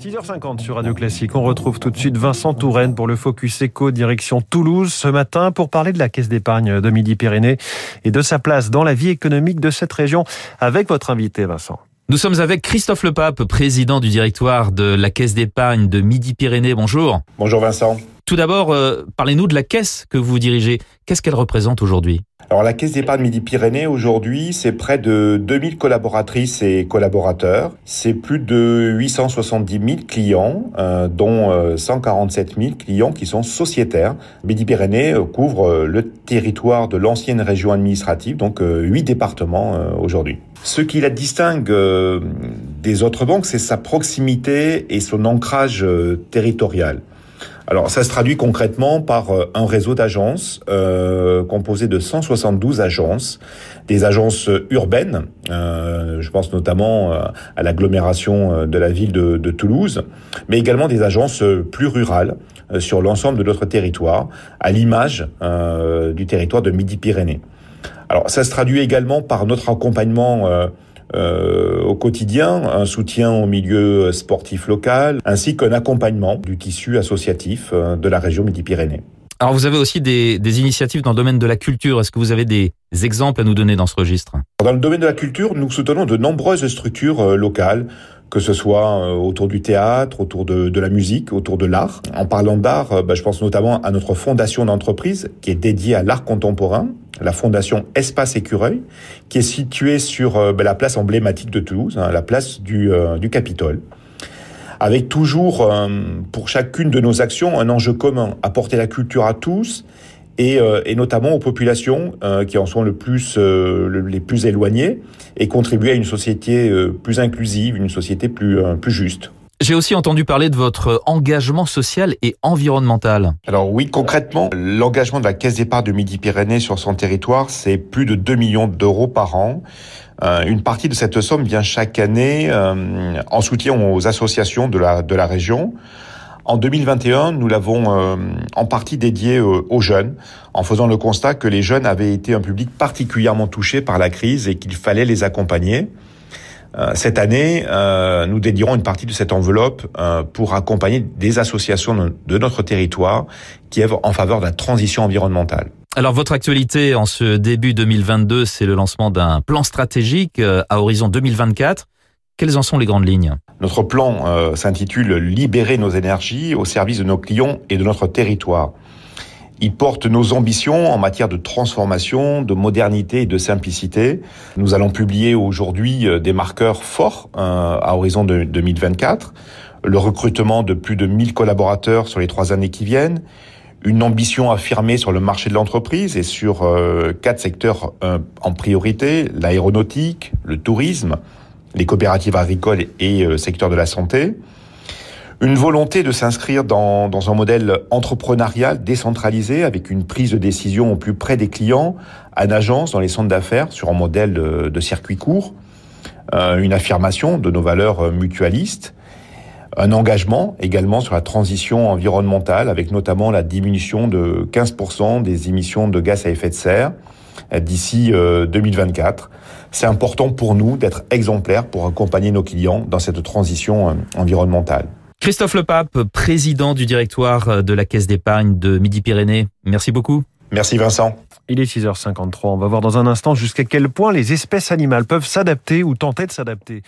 6h50 sur Radio Classique. On retrouve tout de suite Vincent Touraine pour le Focus Eco direction Toulouse ce matin pour parler de la Caisse d'épargne de Midi-Pyrénées et de sa place dans la vie économique de cette région avec votre invité Vincent. Nous sommes avec Christophe Lepape, président du directoire de la Caisse d'épargne de Midi-Pyrénées. Bonjour. Bonjour Vincent. Tout d'abord, euh, parlez-nous de la caisse que vous dirigez. Qu'est-ce qu'elle représente aujourd'hui? Alors la Caisse d'épargne Midi-Pyrénées aujourd'hui, c'est près de 2000 collaboratrices et collaborateurs. C'est plus de 870 000 clients, euh, dont 147 euh, 000 clients qui sont sociétaires. Midi-Pyrénées couvre le territoire de l'ancienne région administrative, donc huit départements aujourd'hui. Ce qui la distingue des autres banques, c'est sa proximité et son ancrage territorial. Alors ça se traduit concrètement par euh, un réseau d'agences euh, composé de 172 agences, des agences urbaines, euh, je pense notamment euh, à l'agglomération de la ville de, Toulouse, mais également des agences plus rurales sur l'ensemble de notre territoire, à l'image du territoire de Midi-Pyrénées. Alors ça se traduit également par notre accompagnement euh, au quotidien, un soutien au milieu sportif local, ainsi qu'un accompagnement du tissu associatif euh, de la région Midi-Pyrénées. Alors vous avez aussi des, des, initiatives dans le domaine de la culture. Est-ce que vous avez des exemples à nous donner dans ce registre? Dans le domaine de la culture, nous soutenons de nombreuses structures euh, locales que ce soit autour du théâtre, autour de, de la musique, autour de l'art. En parlant d'art, bah, je pense notamment à notre fondation d'entreprise qui est dédiée à l'art contemporain, la fondation Espace Écureuil, qui est située sur euh, ben, la place emblématique de Toulouse, hein, la place du, euh, du Capitole avec toujours euh, pour chacune de nos actions un enjeu commun, apporter la culture à tous et, notamment aux populations qui en sont les plus éloignées et contribuer à une société plus inclusive, une société plus juste. J'ai aussi entendu parler de votre engagement social et environnemental. Alors oui, concrètement, l'engagement de la Caisse d'épargne de Midi-Pyrénées sur son territoire, c'est plus de 2 millions d'euros par an. Euh, une partie de cette somme vient chaque année euh, en soutien aux associations de la, de la région. En 2021, nous l'avons euh, en partie dédié aux jeunes, en faisant le constat que les jeunes avaient été un public particulièrement touché par la crise et qu'il fallait les accompagner. Euh, cette année, euh, nous dédierons une partie de cette enveloppe euh, pour accompagner des associations de notre territoire qui œuvrent en faveur de la transition environnementale. Alors votre actualité en ce début 2022, c'est le lancement d'un plan stratégique à horizon 2024. Quelles en sont les grandes lignes? Notre plan s'intitule Libérer nos énergies au service de nos clients et de notre territoire. Il porte nos ambitions en matière de transformation, de modernité et de simplicité. Nous allons publier aujourd'hui euh, des marqueurs forts euh, à horizon de 2024. Le recrutement de plus de 1000 collaborateurs sur les trois années qui viennent. Une ambition affirmée sur le marché de l'entreprise et sur euh, quatre secteurs en priorité, l'aéronautique, le tourisme, les coopératives agricoles et secteur de la santé une volonté de s'inscrire dans, dans, un modèle entrepreneurial décentralisé avec une prise de décision au plus près des clients, en agence, dans les centres d'affaires, sur un modèle de, circuit court, euh, une affirmation de nos valeurs mutualistes, un engagement également sur la transition environnementale avec notamment la diminution de 15% des émissions de gaz à effet de serre euh, d'ici 2024. Euh, C'est important pour nous d'être exemplaires pour accompagner nos clients dans cette transition environnementale. Christophe Lepape, président du directoire de la Caisse d'épargne de Midi-Pyrénées. Merci beaucoup. Merci Vincent. Il est 6h53. On va voir dans un instant jusqu'à quel point les espèces animales peuvent s'adapter ou tenter de s'adapter